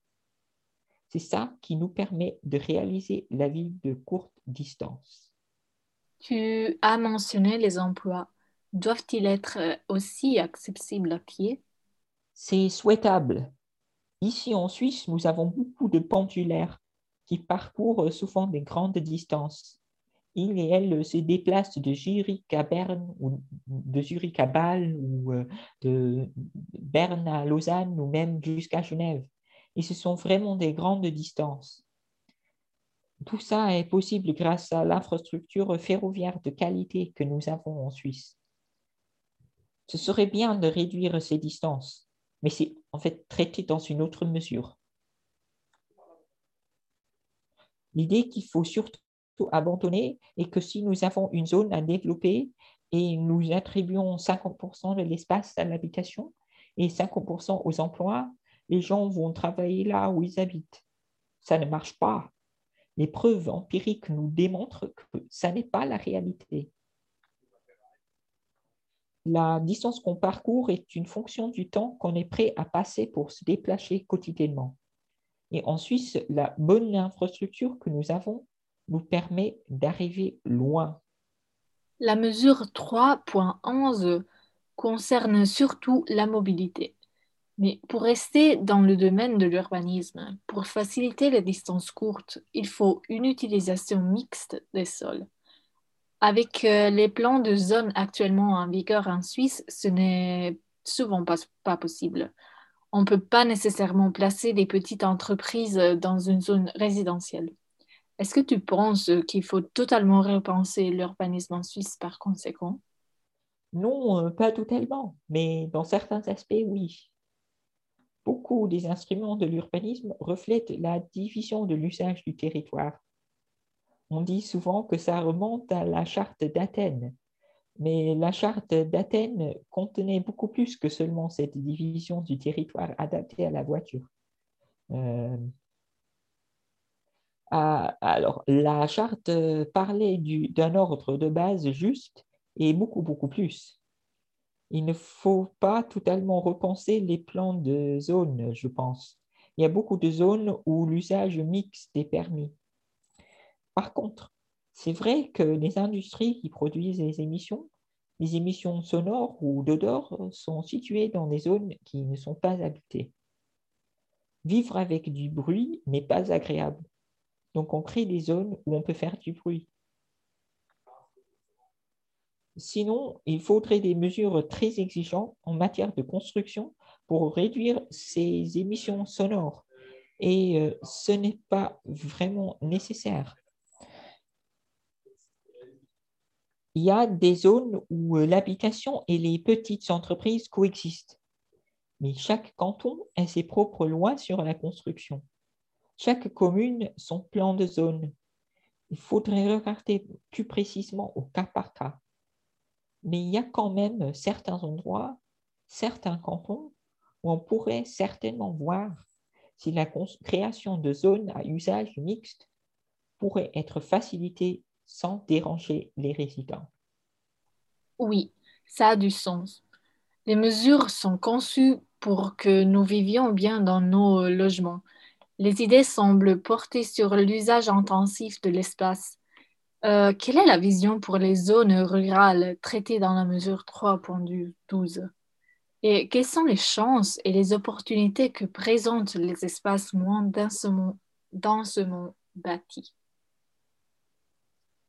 Speaker 2: C'est ça qui nous permet de réaliser la vie de courte distance.
Speaker 1: Tu as mentionné les emplois. Doivent-ils être aussi accessibles à pied?
Speaker 2: C'est souhaitable. Ici en Suisse, nous avons beaucoup de pendulaires qui parcourent souvent des grandes distances il et elle se déplacent de Zurich à Berne ou de Zurich à Bâle ou euh, de Berne à Lausanne ou même jusqu'à Genève. Et ce sont vraiment des grandes distances. Tout ça est possible grâce à l'infrastructure ferroviaire de qualité que nous avons en Suisse. Ce serait bien de réduire ces distances, mais c'est en fait traité dans une autre mesure. L'idée qu'il faut surtout abandonné et que si nous avons une zone à développer et nous attribuons 50% de l'espace à l'habitation et 50% aux emplois, les gens vont travailler là où ils habitent. Ça ne marche pas. Les preuves empiriques nous démontrent que ça n'est pas la réalité. La distance qu'on parcourt est une fonction du temps qu'on est prêt à passer pour se déplacer quotidiennement. Et en Suisse, la bonne infrastructure que nous avons nous permet d'arriver loin.
Speaker 1: La mesure 3.11 concerne surtout la mobilité. Mais pour rester dans le domaine de l'urbanisme, pour faciliter les distances courtes, il faut une utilisation mixte des sols. Avec euh, les plans de zone actuellement en vigueur en Suisse, ce n'est souvent pas, pas possible. On ne peut pas nécessairement placer des petites entreprises dans une zone résidentielle. Est-ce que tu penses qu'il faut totalement repenser l'urbanisme en Suisse par conséquent?
Speaker 2: Non, euh, pas totalement, mais dans certains aspects, oui. Beaucoup des instruments de l'urbanisme reflètent la division de l'usage du territoire. On dit souvent que ça remonte à la charte d'Athènes, mais la charte d'Athènes contenait beaucoup plus que seulement cette division du territoire adapté à la voiture. Euh, alors, la charte parlait d'un ordre de base juste et beaucoup, beaucoup plus. Il ne faut pas totalement repenser les plans de zone, je pense. Il y a beaucoup de zones où l'usage mixte est permis. Par contre, c'est vrai que les industries qui produisent les émissions, les émissions sonores ou d'odeur sont situées dans des zones qui ne sont pas habitées. Vivre avec du bruit n'est pas agréable. Donc on crée des zones où on peut faire du bruit. Sinon, il faudrait des mesures très exigeantes en matière de construction pour réduire ces émissions sonores. Et euh, ce n'est pas vraiment nécessaire. il y a des zones où euh, l'habitation et les petites entreprises coexistent. Mais chaque canton a ses propres lois sur la construction. Chaque commune son plan de zone. Il faudrait regarder plus précisément au cas par cas. Mais il y a quand même certains endroits, certains cantons, où on pourrait certainement voir si la création de zones à usage mixte pourrait être facilitée sans déranger les résidents.
Speaker 1: Oui, ça a du sens. Les mesures sont conçues pour que nous vivions bien dans nos logements. Les idées semblent porter sur l'usage intensif de l'espace. Euh, quelle est la vision pour les zones rurales traitées dans la mesure 3.12 Et quelles sont les chances et les opportunités que présentent les espaces moins densément, densément bâtis?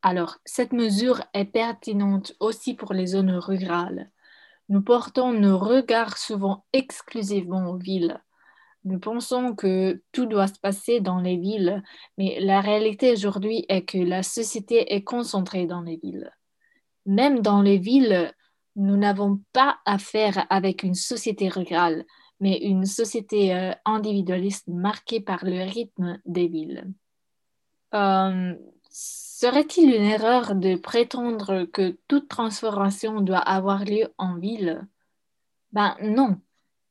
Speaker 1: Alors, cette mesure est pertinente aussi pour les zones rurales. Nous portons nos regards souvent exclusivement aux villes. Nous pensons que tout doit se passer dans les villes, mais la réalité aujourd'hui est que la société est concentrée dans les villes. Même dans les villes, nous n'avons pas affaire avec une société rurale, mais une société euh, individualiste marquée par le rythme des villes. Euh, Serait-il une erreur de prétendre que toute transformation doit avoir lieu en ville? Ben non,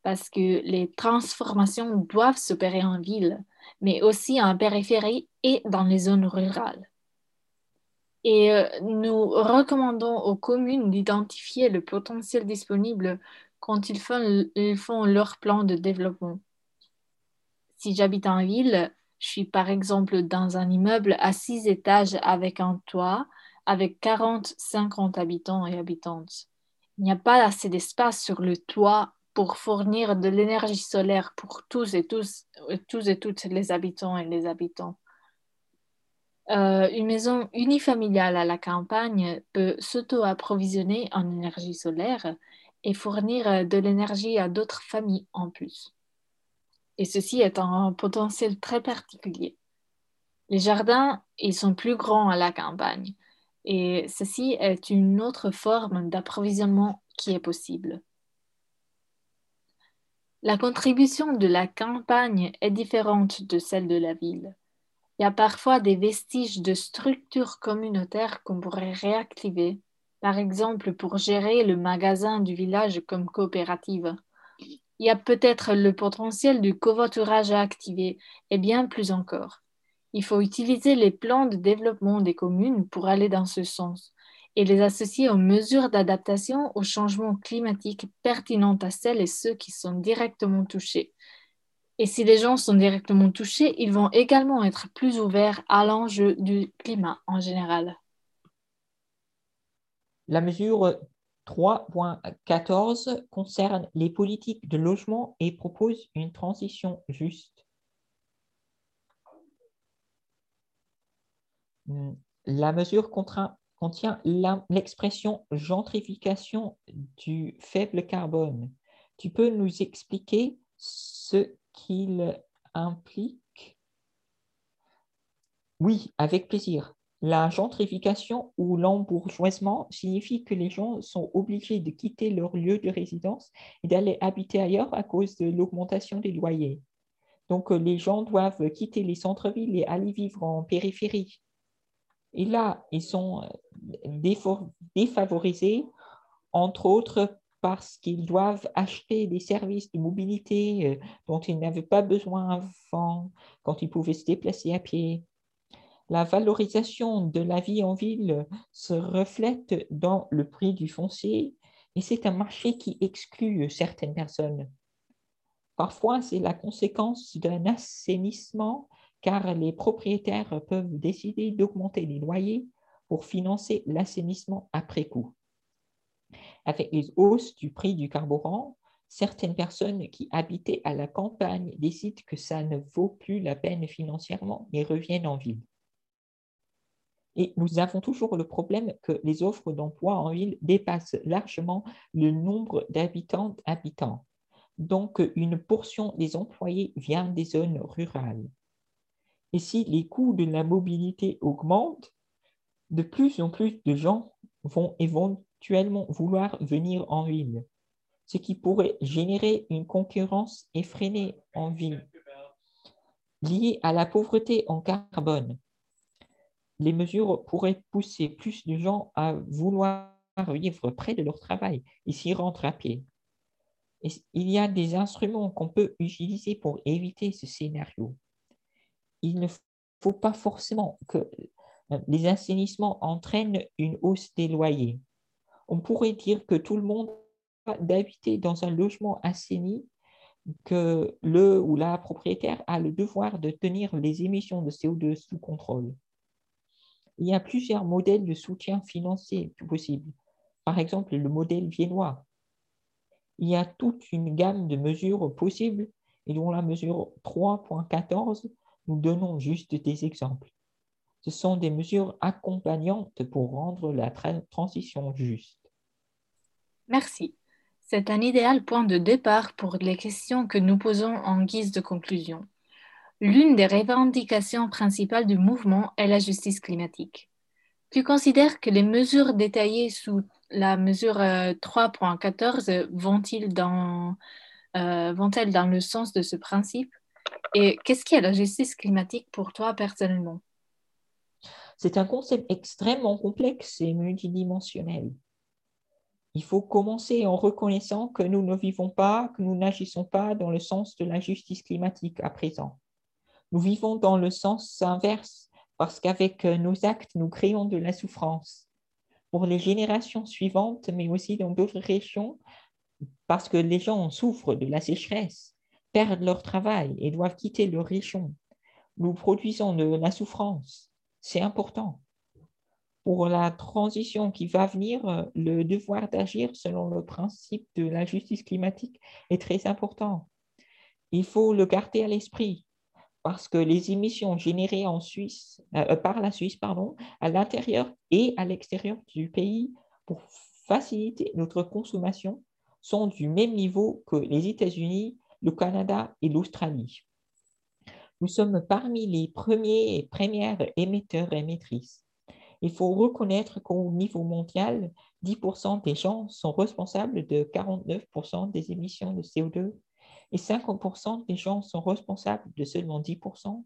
Speaker 1: parce que les transformations doivent s'opérer en ville, mais aussi en périphérie et dans les zones rurales. Et euh, nous recommandons aux communes d'identifier le potentiel disponible quand ils font, ils font leur plan de développement. Si j'habite en ville, je suis par exemple dans un immeuble à six étages avec un toit, avec 40-50 habitants et habitantes. Il n'y a pas assez d'espace sur le toit pour fournir de l'énergie solaire pour tous et tous, tous et toutes les habitants et les habitants. Euh, une maison unifamiliale à la campagne peut s'auto-approvisionner en énergie solaire et fournir de l'énergie à d'autres familles en plus et ceci est un potentiel très particulier. Les jardins, ils sont plus grands à la campagne et ceci est une autre forme d'approvisionnement qui est possible. La contribution de la campagne est différente de celle de la ville. Il y a parfois des vestiges de structures communautaires qu'on pourrait réactiver, par exemple pour gérer le magasin du village comme coopérative il y a peut-être le potentiel du covoiturage à activer et bien plus encore. Il faut utiliser les plans de développement des communes pour aller dans ce sens et les associer aux mesures d'adaptation au changement climatique pertinentes à celles et ceux qui sont directement touchés. Et si les gens sont directement touchés, ils vont également être plus ouverts à l'enjeu du climat en général.
Speaker 2: La mesure 3.14 concerne les politiques de logement et propose une transition juste. La mesure contient l'expression gentrification du faible carbone. Tu peux nous expliquer ce qu'il implique? Oui, avec plaisir. La gentrification ou l'embourgeoisement signifie que les gens sont obligés de quitter leur lieu de résidence et d'aller habiter ailleurs à cause de l'augmentation des loyers. Donc, euh, les gens doivent quitter les centres-villes et aller vivre en périphérie. Et là, ils sont euh, défavorisés, entre autres parce qu'ils doivent acheter des services de mobilité euh, dont ils n'avaient pas besoin avant, quand ils pouvaient se déplacer à pied La valorisation de la vie en ville se reflète dans le prix du foncier et c'est un marché qui exclut certaines personnes. Parfois, c'est la conséquence d'un assainissement car les propriétaires peuvent décider d'augmenter les loyers pour financer l'assainissement après coup. Avec les hausses du prix du carburant, certaines personnes qui habitaient à la campagne décident que ça ne vaut plus la peine financièrement et reviennent en ville. Et nous avons toujours le problème que les offres d'emploi en ville dépassent largement le nombre d'habitants habitants. Donc, une portion des employés vient des zones rurales. Et si les coûts de la mobilité augmentent, de plus en plus de gens vont éventuellement vouloir venir en ville, ce qui pourrait générer une concurrence effrénée en ville liée à la pauvreté en carbone. Les mesures pourraient pousser plus de gens à vouloir vivre près de leur travail et s'y rendre à pied. il y a des instruments qu'on peut utiliser pour éviter ce scénario. Il ne faut pas forcément que les assainissements entraînent une hausse des loyers. On pourrait dire que tout le monde d'habiter dans un logement assaini, que le ou la propriétaire a le devoir de tenir les émissions de CO2 sous contrôle. Il y a plusieurs modèles de soutien financier possibles. Par exemple, le modèle viennois. Il y a toute une gamme de mesures possibles et dont la mesure 3.14, nous donnons juste des exemples. Ce sont des mesures accompagnantes pour rendre la transition juste.
Speaker 1: Merci. C'est un idéal point de départ pour les questions que nous posons en guise de conclusion. L'une des revendications principales du mouvement est la justice climatique. Tu considères que les mesures détaillées sous la mesure 3.14 euh, vont-elles euh, vont dans le sens de ce principe? Et qu'est-ce qu'est la justice climatique pour toi personnellement?
Speaker 2: C'est un concept extrêmement complexe et multidimensionnel. Il faut commencer en reconnaissant que nous ne vivons pas, que nous n'agissons pas dans le sens de la justice climatique à présent. Nous vivons dans le sens inverse parce qu'avec nos actes, nous créons de la souffrance pour les générations suivantes, mais aussi dans d'autres régions, parce que les gens souffrent de la sécheresse, perdent leur travail et doivent quitter leur région. Nous produisons de la souffrance c'est important. Pour la transition qui va venir, le devoir d'agir selon le principe de la justice climatique est très important. Il faut le garder à l'esprit parce que les émissions générées en Suisse, euh, par la Suisse pardon, à l'intérieur et à l'extérieur du pays pour faciliter notre consommation sont du même niveau que les États-Unis, le Canada et l'Australie. Nous sommes parmi les premiers et premières émetteurs et émettrices. Il faut reconnaître qu'au niveau mondial, 10% des gens sont responsables de 49% des émissions de CO2 et 50% des gens sont responsables de seulement 10%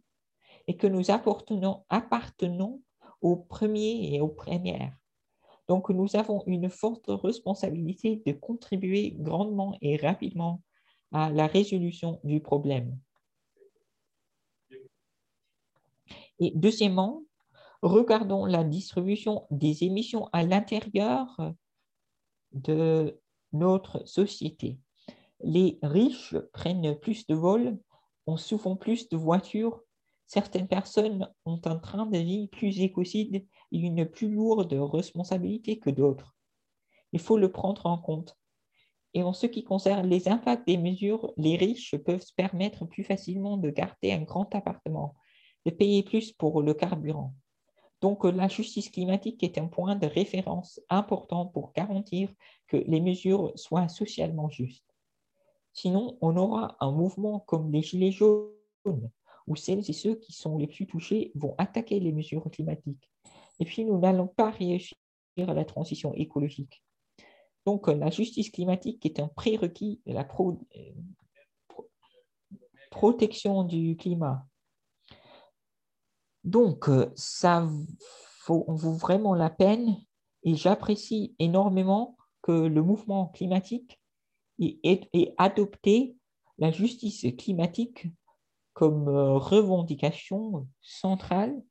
Speaker 2: et que nous appartenons, appartenons aux premiers et aux premières. Donc, nous avons une forte responsabilité de contribuer grandement et rapidement à la résolution du problème. Et deuxièmement, regardons la distribution des émissions à l'intérieur de notre société. Les riches prennent plus de vols, ont souvent plus de voitures. Certaines personnes ont un train de vie plus écocide et une plus lourde responsabilité que d'autres. Il faut le prendre en compte. Et en ce qui concerne les impacts des mesures, les riches peuvent se permettre plus facilement de garder un grand appartement de payer plus pour le carburant. Donc, la justice climatique est un point de référence important pour garantir que les mesures soient socialement justes. Sinon, on aura un mouvement comme les Gilets jaunes, où celles et ceux qui sont les plus touchés vont attaquer les mesures climatiques. Et puis, nous n'allons pas réussir à la transition écologique. Donc, la justice climatique est un prérequis de la euh, protection du climat. Donc, euh, ça vaut, vraiment la peine et j'apprécie énormément que le mouvement climatique ait, adopté la justice climatique comme euh, revendication centrale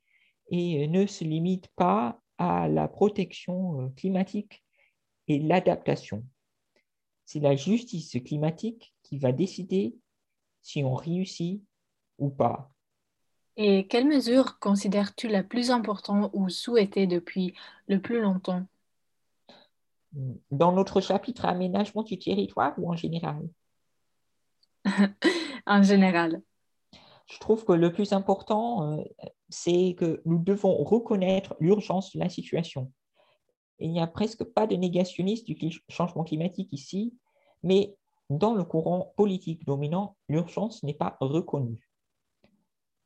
Speaker 2: et ne se limite pas à la protection euh, climatique et l'adaptation. C'est la justice climatique qui va décider si on réussit ou pas.
Speaker 1: Et quelle mesure considères-tu la plus importante ou souhaitée depuis le plus longtemps?
Speaker 2: Dans notre chapitre aménagement du territoire ou en général? (laughs)
Speaker 1: En général.
Speaker 2: Je trouve que le plus important, euh, c'est que nous devons reconnaître l'urgence de la situation. Il n'y a presque pas de négationniste du changement climatique ici, mais dans le courant politique dominant, l'urgence n'est pas reconnue.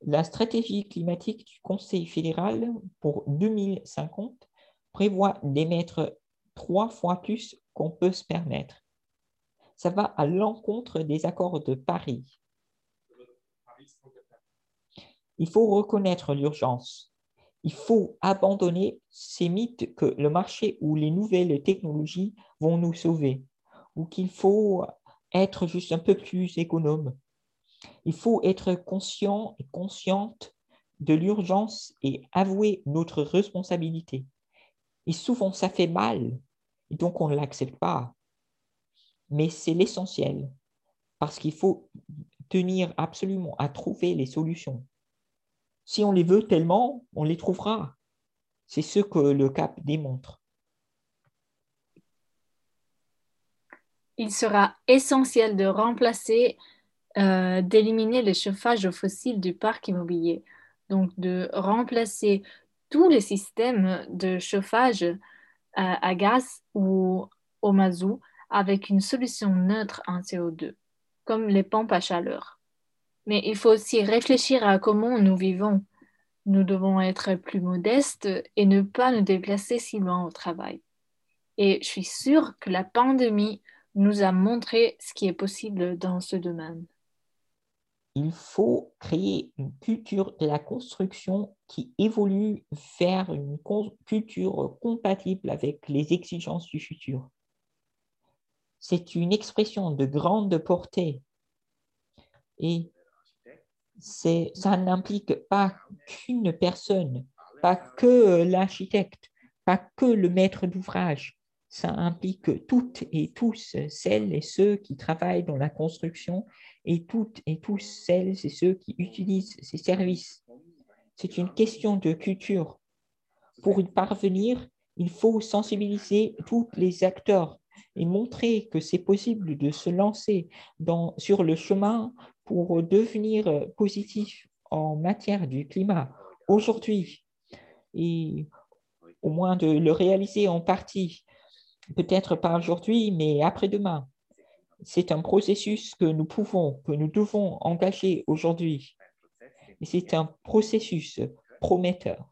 Speaker 2: La stratégie climatique du Conseil fédéral pour 2050 prévoit d'émettre trois fois plus qu'on peut se permettre. Ça va à l'encontre des accords de Paris. Il faut reconnaître l'urgence. Il faut abandonner ces mythes que le marché ou les nouvelles technologies vont nous sauver, ou qu'il faut être juste un peu plus économe. Il faut être conscient et consciente de l'urgence et avouer notre responsabilité. Et souvent, ça fait mal, et donc on ne l'accepte pas. Mais c'est l'essentiel, parce qu'il faut tenir absolument à trouver les solutions. Si on les veut tellement, on les trouvera. C'est ce que le CAP démontre.
Speaker 1: Il sera essentiel de remplacer, euh, d'éliminer le chauffage fossile du parc immobilier. Donc de remplacer tous les systèmes de chauffage euh, à gaz ou au mazout avec une solution neutre en CO2, comme les pompes à chaleur. Mais il faut aussi réfléchir à comment nous vivons. Nous devons être plus modestes et ne pas nous déplacer si loin au travail. Et je suis sûre que la pandémie nous a montré ce qui est possible dans ce domaine.
Speaker 2: Il faut créer une culture de la construction qui évolue vers une culture compatible avec les exigences du futur. C'est une expression de grande portée et ça n'implique pas qu'une personne, pas que l'architecte, pas que le maître d'ouvrage. Ça implique toutes et tous celles et ceux qui travaillent dans la construction et toutes et tous celles et ceux qui utilisent ces services. C'est une question de culture. Pour y parvenir, il faut sensibiliser tous les acteurs et montrer que c'est possible de se lancer dans, sur le chemin pour devenir euh, positif en matière du climat aujourd'hui et au moins de le réaliser en partie, peut-être pas aujourd'hui, mais après-demain. C'est un processus que nous pouvons, que nous devons engager aujourd'hui. C'est un processus prometteur.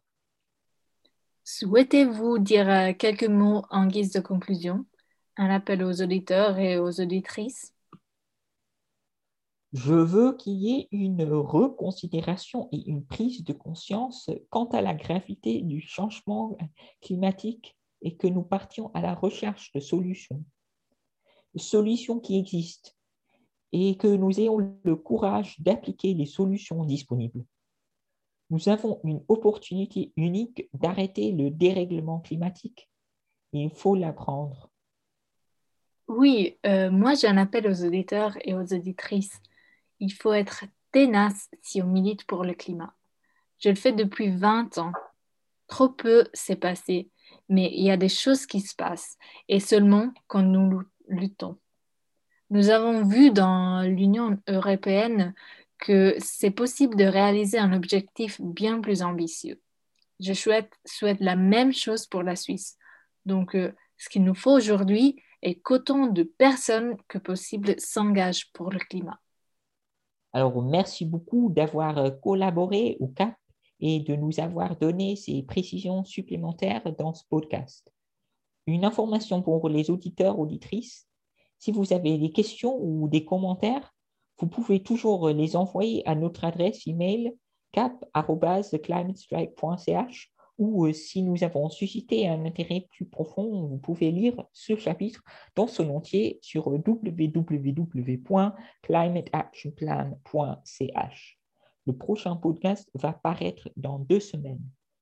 Speaker 1: Souhaitez-vous dire euh, quelques mots en guise de conclusion? Un appel aux auditeurs et aux auditrices?
Speaker 2: Je veux qu'il y ait une reconsidération et une prise de conscience quant à la gravité du changement climatique et que nous partions à la recherche de solutions, solutions qui existent, et que nous ayons le courage d'appliquer les solutions disponibles. Nous avons une opportunité unique d'arrêter le dérèglement climatique. Il faut la prendre.
Speaker 1: Oui, euh, moi j'en appelle aux auditeurs et aux auditrices il faut être ténace si on milite pour le climat. Je le fais depuis 20 ans. Trop peu s'est passé, mais il y a des choses qui se passent, et seulement quand nous luttons. Nous avons vu dans l'Union européenne que c'est possible de réaliser un objectif bien plus ambitieux. Je souhaite, la même chose pour la Suisse. Donc, euh, ce qu'il nous faut aujourd'hui est qu'autant de personnes que possible s'engagent pour le climat.
Speaker 2: Alors, merci beaucoup d'avoir euh, collaboré au CAP et de nous avoir donné ces précisions supplémentaires dans ce podcast. Une information pour les auditeurs, auditrices, si vous avez des questions ou des commentaires, vous pouvez toujours les envoyer à notre adresse email cap.climatestrike.ch ou euh, si nous avons suscité un intérêt plus profond, vous pouvez lire ce chapitre dans son entier sur www.climateactionplan.ch. Le prochain podcast va paraître dans deux semaines.